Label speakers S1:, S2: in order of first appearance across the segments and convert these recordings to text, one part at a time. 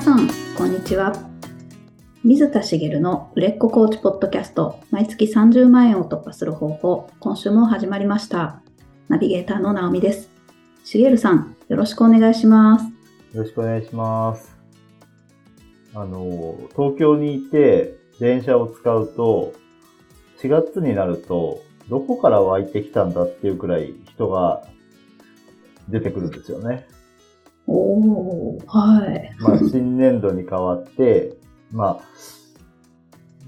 S1: さん、こんにちは。水田茂の売れっ子コーチポッドキャスト、毎月30万円を突破する方法、今週も始まりました。ナビゲーターの直美です。茂さん、よろしくお願いします。
S2: よろしくお願いします。あの、東京にいて電車を使うと、4月になると、どこから湧いてきたんだっていうくらい人が出てくるんですよね。
S1: おー、はい。
S2: まあ、新年度に変わって、まあ、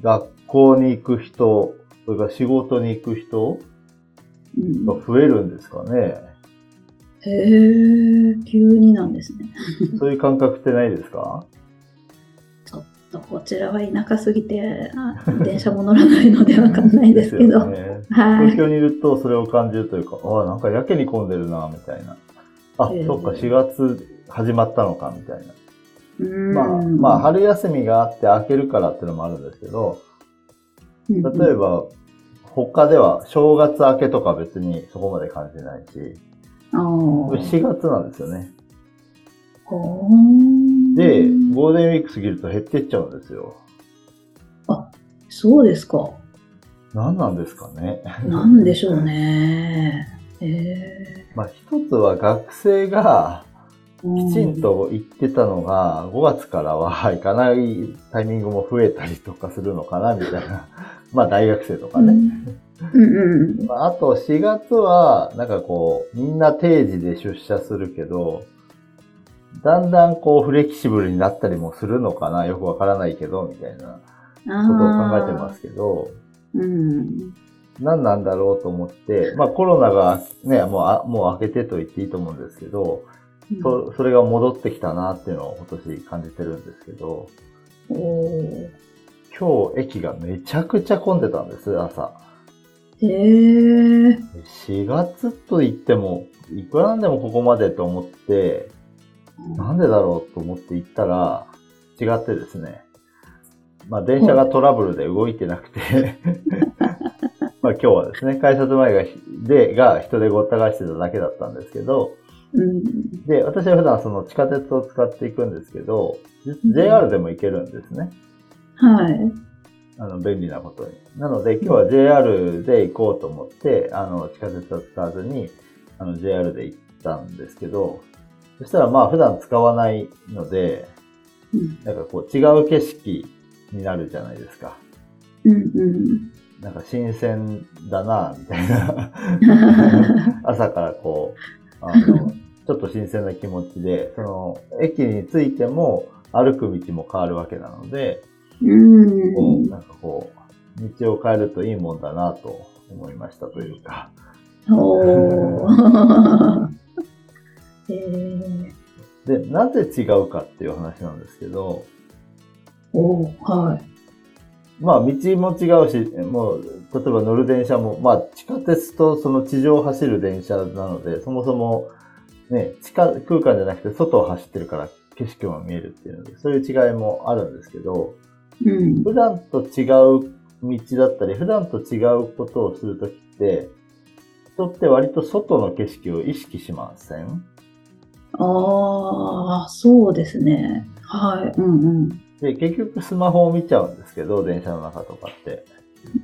S2: 学校に行く人、それから仕事に行く人
S1: うん
S2: が増えるんですかね。
S1: へー、急になんですね。
S2: そういう感覚ってないですか？
S1: ちょっとこちらは田舎すぎて、あ電車も乗らないのでわかんないですけど。
S2: よね。
S1: はい。
S2: 東京にいるとそれを感じるというか、ああ、なんかやけに混んでるな、みたいな。あ、
S1: ええ
S2: そっか、4月始まったのか、みたいな。
S1: うん
S2: まあ、まあ、春休みがあって開けるからっていうのもあるんですけど、例えば、他では正月明けとか別にそこまで感じないし、
S1: あー
S2: 4月なんですよね。で、ゴールデンウィーク過ぎると減ってっちゃうんですよ。
S1: そうですか。
S2: 何なんですかね。
S1: なんでしょうね。え
S2: まあ、一つは学生が、
S1: ー、
S2: きちんと行ってたのが、5月からは行かないタイミングも増えたりとかするのかな、みたいな。まあ大学生とかね。
S1: うん。うんうん。
S2: まああと4月は、なんかこう、みんな定時で出社するけど、だんだんこうフレキシブルになったりもするのかな、よくわからないけど、みたいなことを考えてますけど、
S1: うん。
S2: 何なんだろうと思って、まあコロナがね、もうあ、もう明けてと言っていいと思うんですけど、そそれが戻ってきたなっていうのを今年感じてるんですけど、今日駅がめちゃくちゃ混んでたんです、朝。
S1: えー、
S2: 4月と言っても、いくらなんでもここまでと思って、なんでだろうと思って行ったら、違ってですね。まあ電車がトラブルで動いてなくて、まあ今日はですね、改札前がひ、で、が人でごった返してただけだったんですけど、
S1: うん。
S2: で、私は普段その地下鉄を使っていくんですけど、JR でも行けるんですね。
S1: はい。
S2: あの、便利なことに。なので、今日は JR で行こうと思って、あの、地下鉄を使わずに、あの、JR で行ったんですけど、そしたらまあ普段使わないので、
S1: うん
S2: なんかこう違う景色になるじゃないですか。
S1: うんうん。
S2: なんか新鮮だな、みたいな。朝からこう、あの、ちょっと新鮮な気持ちで、その、駅に着いても歩く道も変わるわけなので、
S1: うん。
S2: こう、なんかこう、道を変えるといいもんだなと思いましたというか。
S1: おー。えー、
S2: で、なぜ違うかっていう話なんですけど、
S1: おー、はい。
S2: まあ道も違うし、もう、例えば乗る電車も、まあ地下鉄とその地上を走る電車なので、そもそもね、地下空間じゃなくて外を走ってるから景色も見えるっていうので、そういう違いもあるんですけど、
S1: うん。
S2: 普段と違う道だったり、普段と違うことをするときって、人って割と外の景色を意識しません？
S1: ああ、そうですね。はい。うんうん。
S2: で、結局スマホを見ちゃうんですけど、電車の中とかって。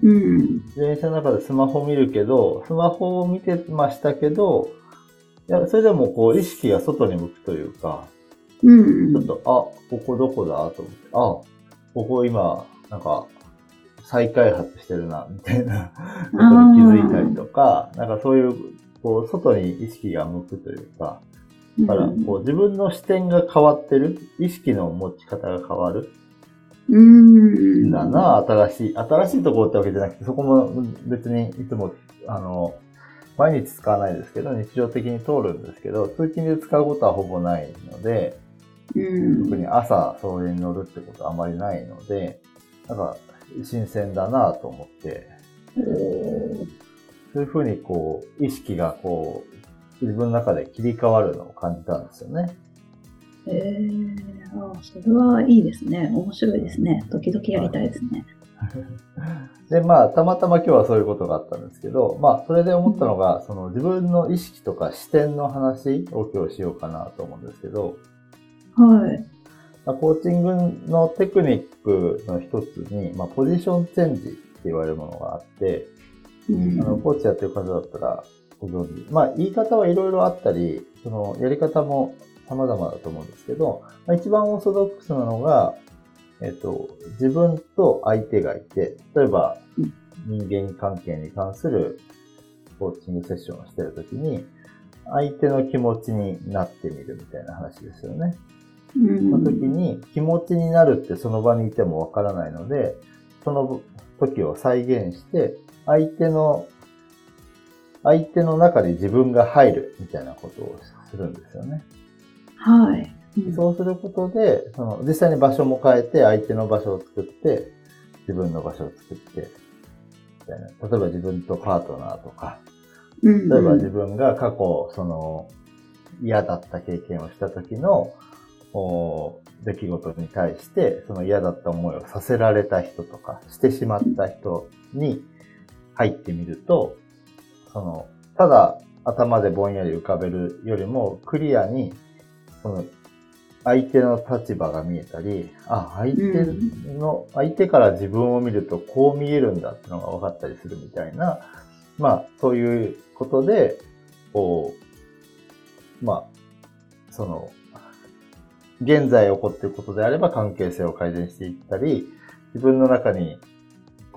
S1: うん。
S2: 電車の中でスマホ見るけど、スマホを見てましたけど、いや、それでもこう意識が外に向くというか、
S1: うん。
S2: ちょっと、あ、ここどこだと思って、あ、ここ今、なんか、再開発してるな、みたいなことに気づいたりとか、なんかそういう、こう、外に意識が向くというか、だから、こう、自分の視点が変わってる、意識の持ち方が変わる
S1: うん。
S2: んだな、新しい、新しいところってわけじゃなくて、そこも別にいつも、あの、毎日使わないですけど、日常的に通るんですけど、通勤で使うことはほぼないので、
S1: うん。
S2: 特に朝それに乗るってことはあまりないので、なんか、新鮮だなと思って、そういうふうにこう、意識がこう、自分の中で切り替わるのを感じたんですよね。
S1: えー、あーそれはいいですね。面白いですね。時々やりたいですね。
S2: で、まあ、たまたま今日はそういうことがあったんですけど、まあ、それで思ったのが、その自分の意識とか視点の話を今日しようかなと思うんですけど、
S1: はい。
S2: まあコーチングのテクニックの一つに、まあ、ポジションチェンジって言われるものがあって、
S1: うん
S2: あの、コーチやってる方だったらご存知。まあ、言い方はいろいろあったり、その、やり方も様々だと思うんですけど、まあ、一番オーソドックスなのが、えっと、自分と相手がいて、例えば
S1: うん、
S2: 人間関係に関するコーチングセッションをしてるときに、相手の気持ちになってみるみたいな話ですよね。
S1: うん
S2: その時に気持ちになるってその場にいてもわからないので、その時を再現して、相手の、相手の中に自分が入るみたいなことをするんですよね。
S1: はい。うん
S2: そうすることで、その実際に場所も変えて、相手の場所を作って、自分の場所を作って、みたいな。例えば自分とパートナーとか、
S1: うん
S2: 例えば自分が過去、その、嫌だった経験をした時の、お出来事に対して、その嫌だった思いをさせられた人とか、してしまった人に入ってみると、その、ただ頭でぼんやり浮かべるよりも、クリアに、その、相手の立場が見えたり、あ、相手の、相手から自分を見るとこう見えるんだってのが分かったりするみたいな、まあ、そういうことで、こう、まあ、その、現在起こっていることであれば関係性を改善していったり、自分の中に、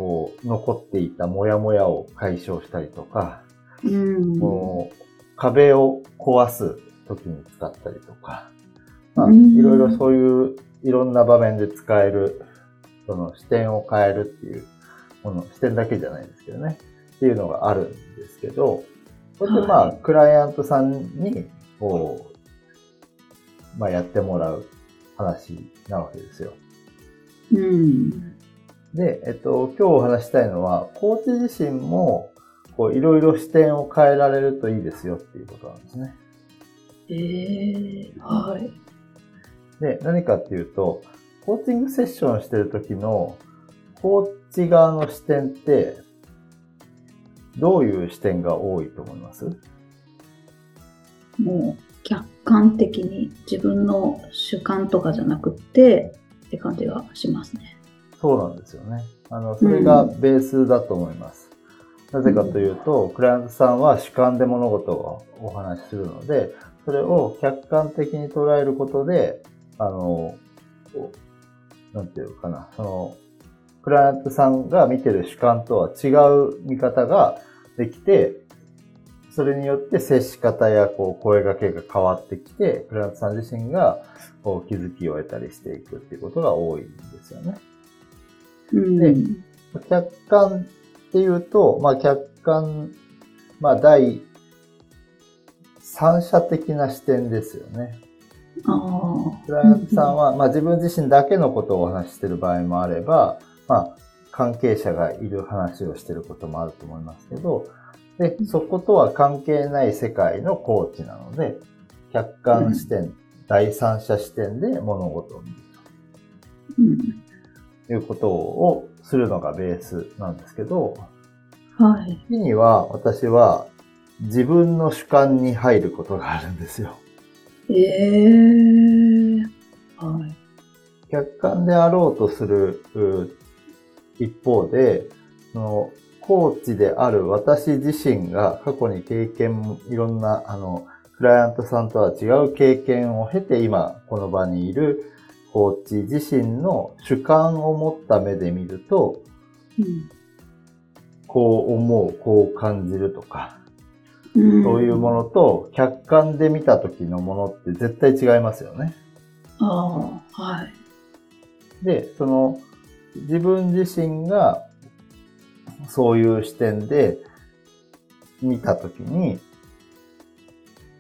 S2: こう、残っていたモヤモヤを解消したりとか、
S1: うん。
S2: こう壁を壊す時に使ったりとか、まあ、
S1: うん。
S2: いろいろそういういろんな場面で使える、その視点を変えるっていうもの、視点だけじゃないですけどね、っていうのがあるんですけど、これってまあ、
S1: はい
S2: クライアントさんに、こう、まあやってもらう話なわけですよ。
S1: うん
S2: で、えっと、今日お話したいのは、コーチ自身も、こう、いろいろ視点を変えられるといいですよっていうことなんですね。
S1: ええはい。
S2: で、何かっていうと、コーチングセッションしてる時の、コーチ側の視点って、どういう視点が多いと思います？
S1: もう客観的に自分の主観とかじゃなくってって感じがしますね。
S2: そうなんですよね。あの、それがベースだと思います。なぜかというと、クライアントさんは主観で物事をお話しするので、それを客観的に捉えることで、あの、なんていうかな、その、クライアントさんが見てる主観とは違う見方ができて、それによって接し方やこう声掛けが変わってきて、クライアントさん自身がこう気づきを得たりしていくっていうことが多いんですよね。
S1: うん。
S2: で客観っていうと、まあ客観、まあ第三者的な視点ですよね。
S1: ああ。
S2: クライアントさんは、まあ自分自身だけのことをお話ししてる場合もあれば、まあ関係者がいる話をしてることもあると思いますけど、で、そことは関係ない世界のコーチなので、客観視点、第三者視点で物事を見る
S1: うん。
S2: ということをするのがベースなんですけど、
S1: はい。
S2: 時には私は自分の主観に入ることがあるんですよ。
S1: ええはい。
S2: 客観であろうとするう一方で、そのコーチである私自身が過去に経験、いろんな、あの、クライアントさんとは違う経験を経て今この場にいるコーチ自身の主観を持った目で見ると、
S1: うん
S2: こう思う、こう感じるとか、
S1: うん
S2: そういうものと客観で見た時のものって絶対違いますよね。
S1: ああ、はい。
S2: で、その自分自身がそういう視点で見た時に、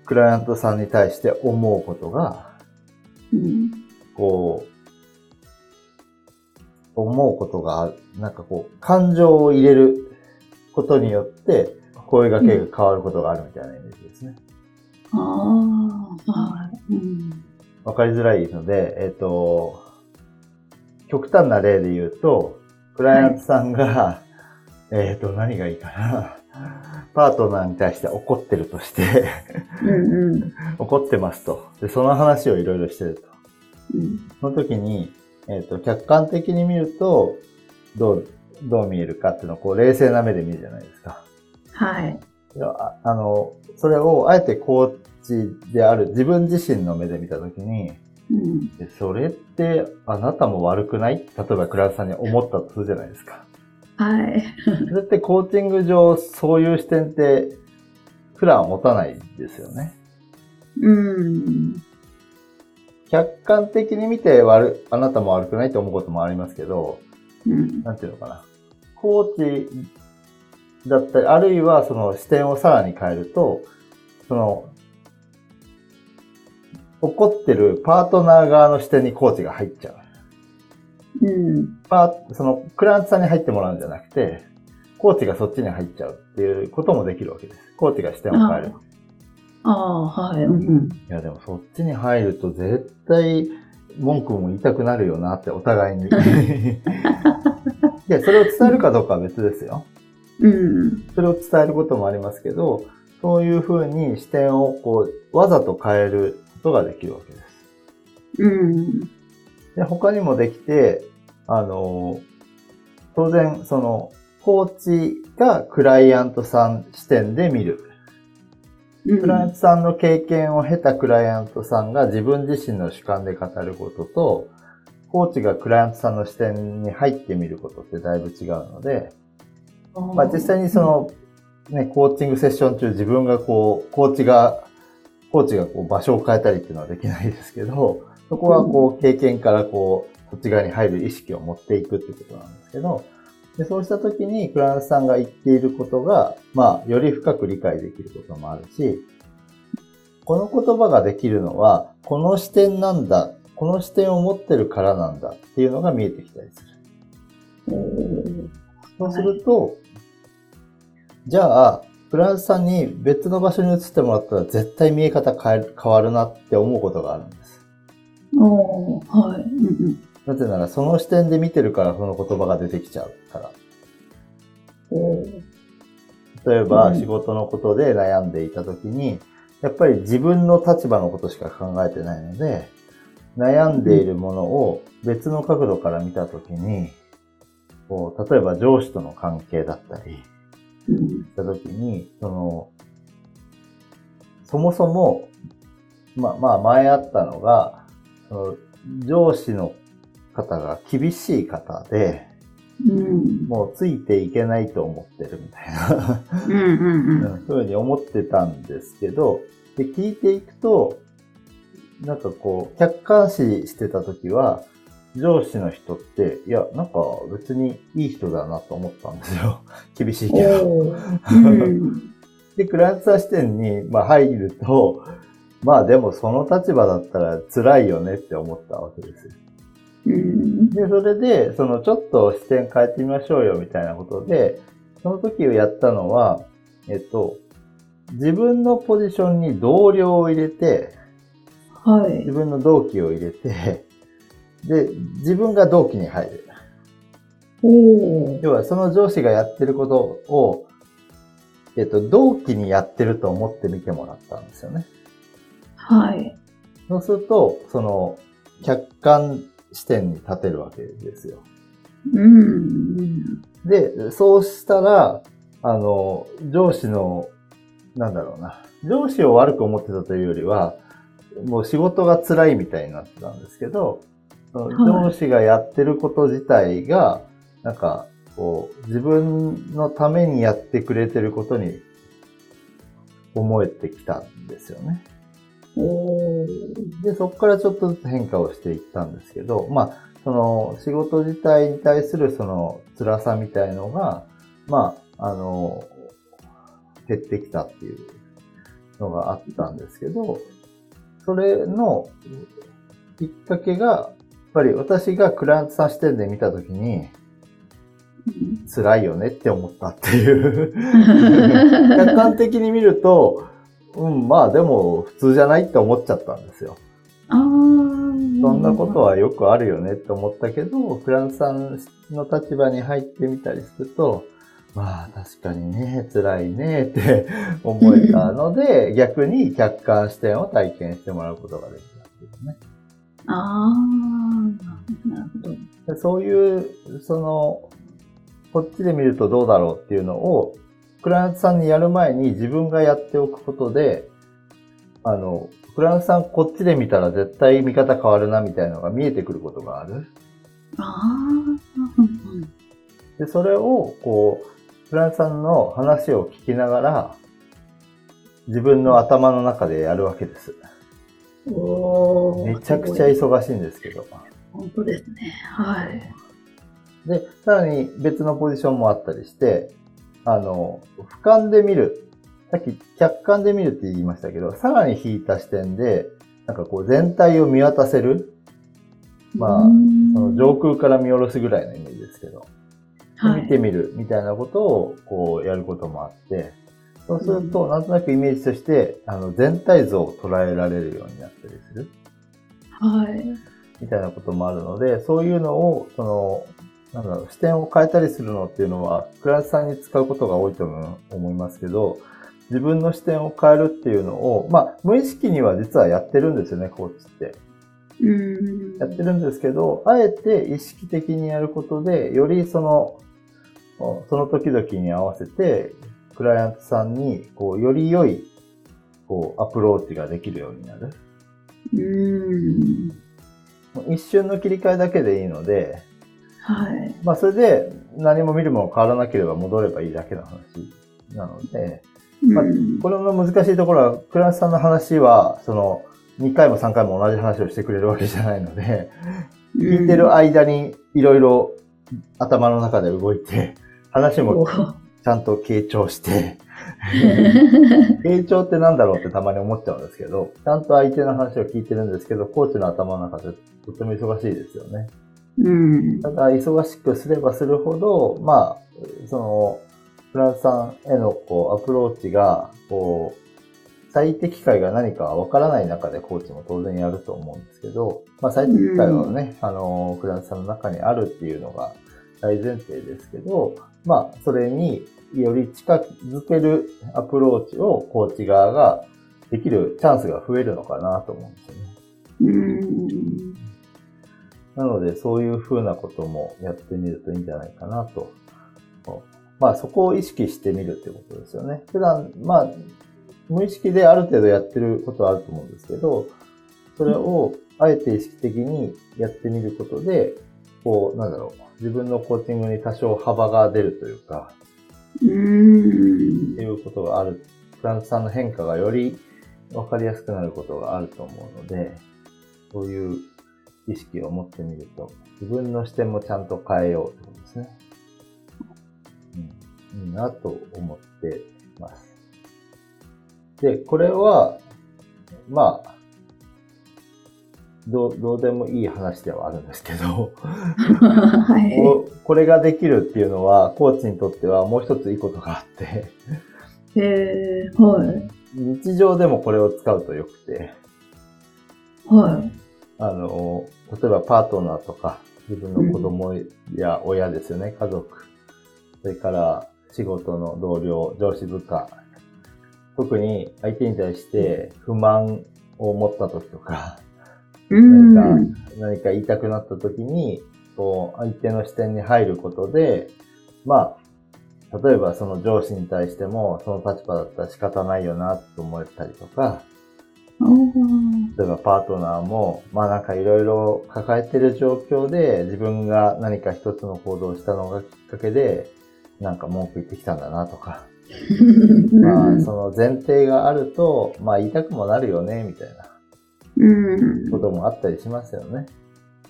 S2: クライアントさんに対して思うことが、
S1: うん。
S2: こう、思うことがある。なんかこう、感情を入れることによって、声掛けが変わることがあるみたいなイメージですね。
S1: ああ、はい。うん。
S2: わかりづらいので、えっ、と、極端な例で言うと、クライアントさんが、えっ、と、何がいいかな。パートナーに対して怒ってるとして、
S1: うんうん。
S2: 怒ってますと。で、その話をいろいろしてると。
S1: うん。
S2: その時に、えっ、と、客観的に見ると、どう、どう見えるかっていうのを、こう、冷静な目で見るじゃないですか。
S1: はい。
S2: いやああの、それを、あえてコーチである自分自身の目で見た時に、
S1: うん。
S2: でそれって、あなたも悪くない？例えば、クラスさんに思ったとするじゃないですか。
S1: はい。
S2: それってコーチング上、そういう視点って、普段は持たないですよね。
S1: うん。
S2: 客観的に見て悪、あなたも悪くないって思うこともありますけど、
S1: うん。
S2: なんていうのかな。コーチだったり、あるいはその視点をさらに変えると、その、怒ってるパートナー側の視点にコーチが入っちゃう。
S1: うん。
S2: パーその、クライアントさんに入ってもらうんじゃなくて、コーチがそっちに入っちゃうっていうこともできるわけです。コーチが視点を変える。
S1: ああ、はい。うんうん。
S2: いや、でもそっちに入ると絶対文句も言いたくなるよなって、お互いに。いや、それを伝えるかどうかは別ですよ。
S1: うん。
S2: それを伝えることもありますけど、そういうふうに視点をこう、わざと変えることができるわけです。
S1: うん。
S2: で、他にもできて、あの、当然、その、コーチがクライアントさん視点で見る。クライアントさんの経験を経たクライアントさんが自分自身の主観で語ることと、コーチがクライアントさんの視点に入ってみることってだいぶ違うので、まあ実際にその、ね、コーチングセッション中自分がこう、コーチが、コーチがこう場所を変えたりっていうのはできないですけど、そこはこう経験からこう、こっち側に入る意識を持っていくってことなんですけど、でそうした時にクラントさんが言っていることが、まあ、より深く理解できることもあるし、この言葉ができるのは、この視点なんだ、この視点を持ってるからなんだっていうのが見えてきたりする。そうすると、じゃあ、フランスさんに別の場所に移ってもらったら絶対見え方変え変わるなって思うことがあるんです。
S1: おーはい。
S2: なぜならその視点で見てるからその言葉が出てきちゃうから。例えば
S1: うん
S2: 仕事のことで悩んでいた時に、やっぱり自分の立場のことしか考えてないので、悩んでいるものを別の角度から見た時に、こう例えば上司との関係だったり、
S1: うん。
S2: したときに、その、そもそも、ま、まあ前あったのが、その上司の方が厳しい方で、
S1: うん。
S2: もうついていけないと思ってるみたいな、
S1: うんうんうん。
S2: そういうふうに思ってたんですけど、で、聞いていくと、なんかこう、客観視してたときは、上司の人って、いや、なんか別にいい人だなと思ったんですよ。厳しいけど。
S1: うん。
S2: で、クライアントさん視点に、まあ、入ると、まあでもその立場だったら辛いよねって思ったわけですよ。
S1: うん。
S2: で、それで、そのちょっと視点変えてみましょうよみたいなことで、その時をやったのは、えっと、自分のポジションに同僚を入れて、
S1: はい
S2: 自。分の同期を入れて、で、自分が同期に入る。
S1: おー
S2: 要はその上司がやってることを、えっと、同期にやってると思って見てもらったんですよね。
S1: はい。
S2: そうすると、その、客観視点に立てるわけですよ。
S1: うん。
S2: で、そうしたら、あの、上司の、なんだろうな、上司を悪く思ってたというよりは、もう仕事が辛いみたいになってたんですけど、上司がやってること自体が、なんか、こう、自分のためにやってくれてることに思えてきたんですよね。で、そこからちょっとずつ変化をしていったんですけど、まあ、その仕事自体に対するその辛さみたいのが、まあ、あの、減ってきたっていうのがあったんですけど、それのきっかけが、やっぱり私がクライアントさん視点で見たときに、辛いよねって思ったっていう。客観的に見ると、うん、まあでも普通じゃないって思っちゃったんですよ。
S1: あー
S2: そんなことはよくあるよねって思ったけど、フランスさんの立場に入ってみたりすると、まあ確かにね、辛いねって思えたので、逆に客観視点を体験してもらうことができたんですね。
S1: ああ、なるほど。
S2: でそういう、その、こっちで見るとどうだろうっていうのを、クライアントさんにやる前に自分がやっておくことで、あの、クライアントさんこっちで見たら絶対見方変わるなみたいなのが見えてくることがある。
S1: ああ、
S2: で、それを、こう、クライアントさんの話を聞きながら、自分の頭の中でやるわけです。
S1: おー
S2: めちゃくちゃ忙しいんですけど。
S1: 本当ですね。はい。
S2: で、さらに別のポジションもあったりして、あの、俯瞰で見る。さっき客観で見るって言いましたけど、さらに引いた視点で、なんかこう全体を見渡せる。まあ
S1: うん
S2: その上空から見下ろすぐらいのイメージですけど、
S1: はい
S2: 見てみるみたいなことをこうやることもあって、そうすると、なんとなくイメージとして、あの、全体像を捉えられるようになったりする。
S1: はい。
S2: みたいなこともあるので、そういうのを、その、なんだろう、視点を変えたりするのっていうのは、クライアントさんに使うことが多いと思いますけど、自分の視点を変えるっていうのを、まあ、無意識には実はやってるんですよね、コーチって。
S1: うん。
S2: やってるんですけど、あえて意識的にやることで、よりその、その時々に合わせて、クライアントさんに、こう、より良い、こう、アプローチができるようになる。
S1: うん。
S2: 一瞬の切り替えだけでいいので、
S1: はい。
S2: まあ、それで何も見るもの変わらなければ戻ればいいだけの話なので、まあ
S1: うん
S2: これの難しいところは、クライアントさんの話は、その、2回も3回も同じ話をしてくれるわけじゃないので、聞いてる間にいろいろ頭の中で動いて、話もちゃんと傾聴して、傾聴ってなんだろうってたまに思っちゃうんですけど、ちゃんと相手の話を聞いてるんですけど、コーチの頭の中でとても忙しいですよね。
S1: うん。
S2: ただ、忙しくすればするほど、まあ、その、フランスさんへのこうアプローチが、こう、最適解が何かわからない中でコーチも当然やると思うんですけど、まあ最適解はね、あの、フランスさんの中にあるっていうのが大前提ですけど、まあそれにより近づけるアプローチをコーチ側ができるチャンスが増えるのかなと思うんですよね。
S1: うん。
S2: なので、そういうふうなこともやってみるといいんじゃないかなと。まあ、そこを意識してみるってことですよね。普段、まあ、無意識である程度やってることはあると思うんですけど、それをあえて意識的にやってみることで、こう、なんだろう、自分のコーチングに多少幅が出るというか、
S1: うん
S2: っていうことがある。フランスさんの変化がより分かりやすくなることがあると思うので、そういう意識を持ってみると、自分の視点もちゃんと変えようってことですね。うん、いいなと思っています。で、これは、まあ、どう、どうでもいい話ではあるんですけど、
S1: はい。
S2: こうこれができるっていうのは、コーチにとってはもう一ついいことがあって、
S1: えー、はい。
S2: 日常でもこれを使うとよくて、
S1: はい。
S2: あの、例えばパートナーとか、自分の子供や親ですよね、家族。それから仕事の同僚、上司部下。特に相手に対して不満を持った時とか、
S1: うん。
S2: 何か何か言いたくなった時に、こう、相手の視点に入ることで、まあ、例えばその上司に対しても、その立場だったら仕方ないよなと思ったりとか、例えばパートナーも、まあなんかいろいろ抱えてる状況で自分が何か一つの行動をしたのがきっかけで、なんか文句言ってきたんだなとか、まあその前提があると、まあ言いたくもなるよね、みたいな
S1: うん。
S2: こともあったりしますよね。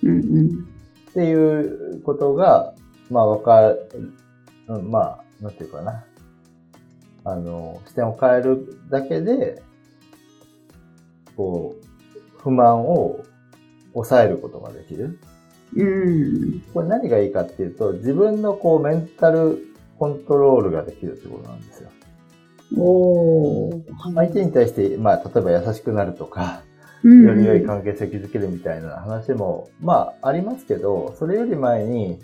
S1: うん。
S2: っていうことが、まあわかる、うんまあ、なんていうかな。あの、視点を変えるだけで、こう、不満を抑えることができる。
S1: うん。
S2: これ何がいいかっていうと、自分のこうメンタルコントロールができるってことなんですよ。
S1: おー
S2: 相手に対して、まあ、例えば優しくなるとか、
S1: うん
S2: より良い関係性を築けるみたいな話も、まあ、ありますけど、それより前に、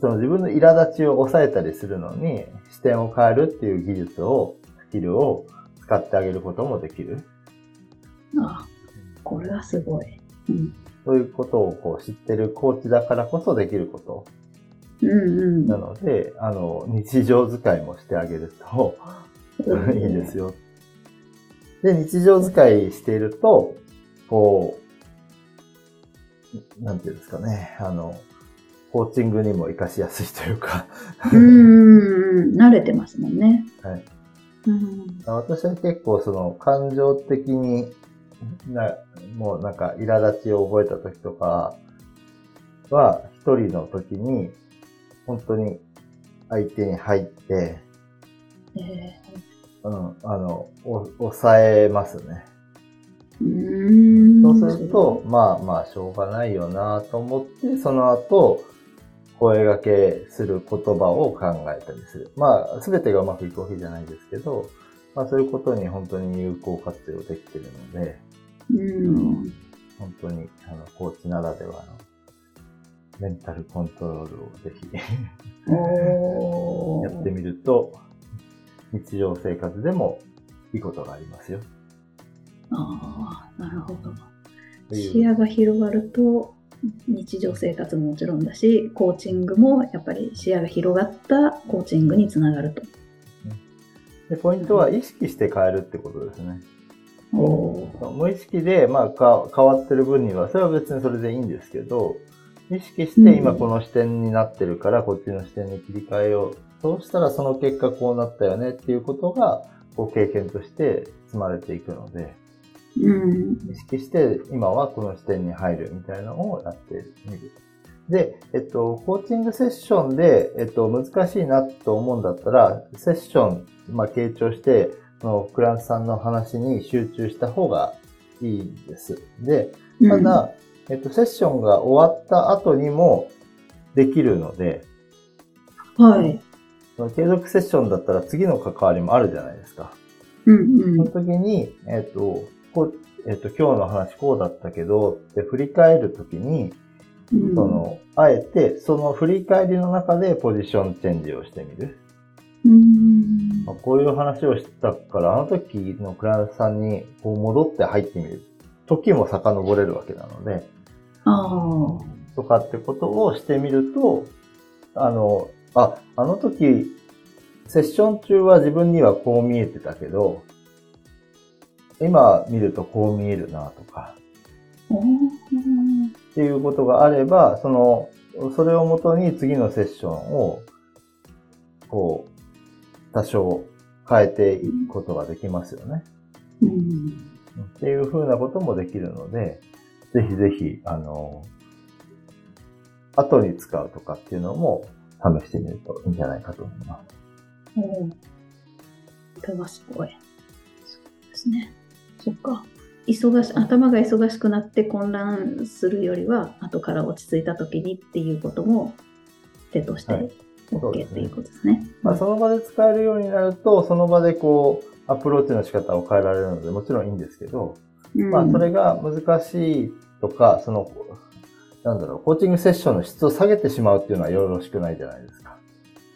S2: その自分の苛立ちを抑えたりするのに、視点を変えるっていう技術を、スキルを使ってあげることもできる。
S1: あ、これはすごい。うん
S2: そういうことをこう知ってるコーチだからこそできること
S1: うんうん。
S2: なので、あの、日常使いもしてあげるといいですよ。で、日常使いしていると、こう、なんていうんですかね、あの、コーチングにも活かしやすいというか、
S1: うんうんうん。慣れてますもんね。
S2: はい。
S1: うん。
S2: 私は結構その感情的にな、もうなんか苛立ちを覚えた時とかは、一人の時に、本当に相手に入って、
S1: え
S2: うん、あの、お抑えますね。そうすると、まあまあ、しょうがないよなと思って、その後、声掛けする言葉を考えたりする。まあ、すべてがうまくいくわけじゃないですけど、まあそういうことに本当に有効活用できてるので、
S1: うん。
S2: 本当に、あの、コーチならではの、メンタルコントロールをぜひ やってみると、日常生活でもいいことがありますよ。
S1: ああ、なるほど。視野が広がると、日常生活ももちろんだし、コーチングもやっぱり視野が広がったコーチングにつながると。
S2: で、ポイントは意識して変えるってことですね。無意識で、まあ、か変わってる分には、それは別にそれでいいんですけど、意識して今この視点になってるから、こっちの視点に切り替えよう。そうしたらその結果こうなったよねっていうことが、こう経験として積まれていくので、
S1: うん。
S2: 意識して今はこの視点に入るみたいなのをやってみる。で、えっと、コーチングセッションで、えっと、難しいなと思うんだったら、セッション、まあ、傾聴して、そのクラントさんの話に集中した方がいいんです。で、ただ、えっと、セッションが終わった後にもできるので、
S1: うん、はい。
S2: 継続セッションだったら次の関わりもあるじゃないですか。
S1: うん
S2: その時に、えっと、こう、えっと、今日の話こうだったけど、って振り返る時に、
S1: うん。
S2: その、あえて、その振り返りの中でポジションチェンジをしてみる。
S1: うん。
S2: まあ、こういう話をしたから、あの時のクライアントさんにこう戻って入ってみる。時も遡れるわけなので、
S1: ああ。
S2: とかってことをしてみると、あの、あ、あの時、セッション中は自分にはこう見えてたけど、今見るとこう見えるなとか、っていうことがあれば、その、それをもとに次のセッションを、こう、多少変えていくことができますよね。
S1: うん。
S2: っていうふうなこともできるので、ぜひぜひ、あの、後に使うとかっていうのも試してみるといいんじゃないかと思います。
S1: おーこれはすごい。そうですね。そっか。忙し、頭が忙しくなって混乱するよりは、後から落ち着いた時にっていうことも手として
S2: はい
S1: OK っていうことですね。
S2: まあ、その場で使えるようになると、その場でこう、アプローチの仕方を変えられるので、もちろんいいんですけど、
S1: うん
S2: まあ、それが難しいとか、その、なんだろう、コーチングセッションの質を下げてしまうっていうのはよろしくないじゃないですか。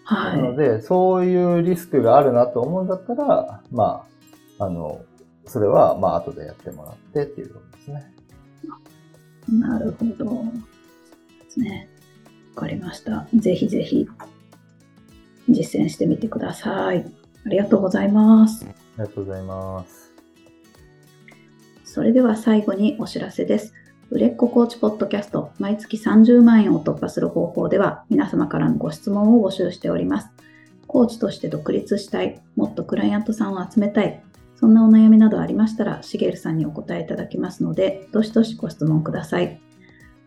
S1: は
S2: なので、そういうリスクがあるなと思うんだったら、まあ、あの、それは、まあ、後でやってもらってっていうことですね。
S1: い。なるほど。ですね。わかりました。ぜひぜひ実践してみてください。ありがとうございます。
S2: ありがとうございます。
S1: それでは最後にお知らせです。売れっ子コーチポッドキャスト毎月30万円を突破する方法では皆様からのご質問を募集しております。コーチとして独立したい、もっとクライアントさんを集めたい、そんなお悩みなどありましたら、しげるさんにお答えいただきますので、どしどしご質問ください。